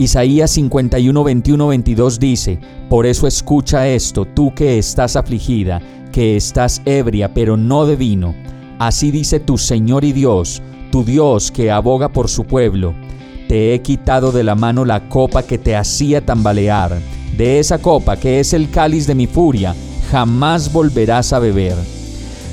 Isaías 51, 21, 22 dice, Por eso escucha esto, tú que estás afligida, que estás ebria, pero no de vino. Así dice tu Señor y Dios, tu Dios que aboga por su pueblo. Te he quitado de la mano la copa que te hacía tambalear. De esa copa que es el cáliz de mi furia, jamás volverás a beber.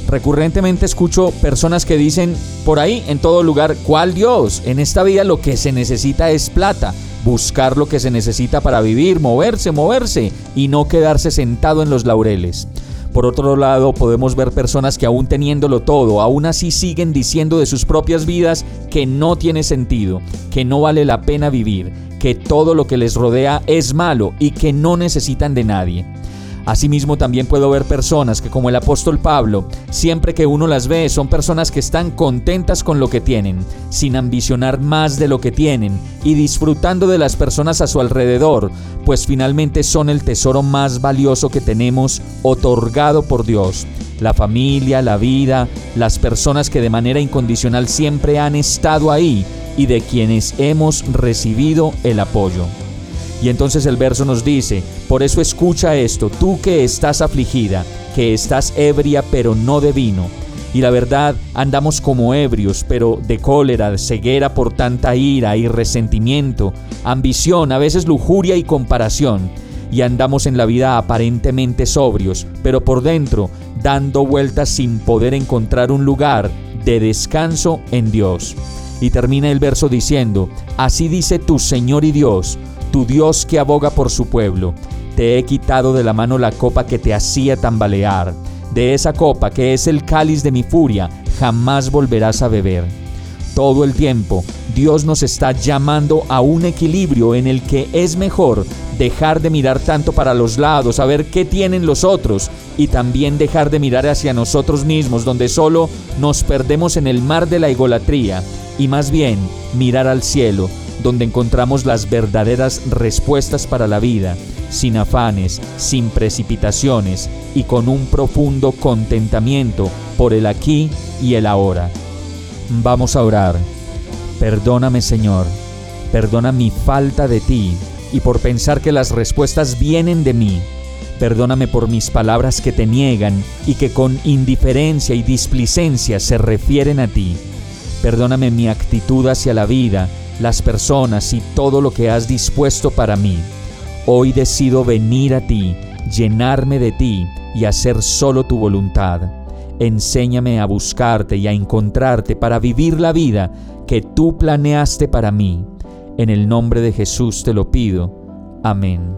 Recurrentemente escucho personas que dicen por ahí en todo lugar, ¿cuál Dios? En esta vida lo que se necesita es plata buscar lo que se necesita para vivir, moverse, moverse y no quedarse sentado en los laureles. Por otro lado, podemos ver personas que aún teniéndolo todo, aún así siguen diciendo de sus propias vidas que no tiene sentido, que no vale la pena vivir, que todo lo que les rodea es malo y que no necesitan de nadie. Asimismo también puedo ver personas que como el apóstol Pablo, siempre que uno las ve son personas que están contentas con lo que tienen, sin ambicionar más de lo que tienen y disfrutando de las personas a su alrededor, pues finalmente son el tesoro más valioso que tenemos otorgado por Dios. La familia, la vida, las personas que de manera incondicional siempre han estado ahí y de quienes hemos recibido el apoyo. Y entonces el verso nos dice, por eso escucha esto, tú que estás afligida, que estás ebria pero no de vino. Y la verdad, andamos como ebrios, pero de cólera, de ceguera por tanta ira y resentimiento, ambición, a veces lujuria y comparación. Y andamos en la vida aparentemente sobrios, pero por dentro dando vueltas sin poder encontrar un lugar de descanso en Dios. Y termina el verso diciendo, así dice tu Señor y Dios, tu Dios que aboga por su pueblo. Te he quitado de la mano la copa que te hacía tambalear. De esa copa que es el cáliz de mi furia, jamás volverás a beber. Todo el tiempo, Dios nos está llamando a un equilibrio en el que es mejor dejar de mirar tanto para los lados, a ver qué tienen los otros, y también dejar de mirar hacia nosotros mismos, donde solo nos perdemos en el mar de la egolatría, y más bien mirar al cielo, donde encontramos las verdaderas respuestas para la vida, sin afanes, sin precipitaciones y con un profundo contentamiento por el aquí y el ahora. Vamos a orar. Perdóname Señor, perdona mi falta de ti y por pensar que las respuestas vienen de mí. Perdóname por mis palabras que te niegan y que con indiferencia y displicencia se refieren a ti. Perdóname mi actitud hacia la vida las personas y todo lo que has dispuesto para mí. Hoy decido venir a ti, llenarme de ti y hacer solo tu voluntad. Enséñame a buscarte y a encontrarte para vivir la vida que tú planeaste para mí. En el nombre de Jesús te lo pido. Amén.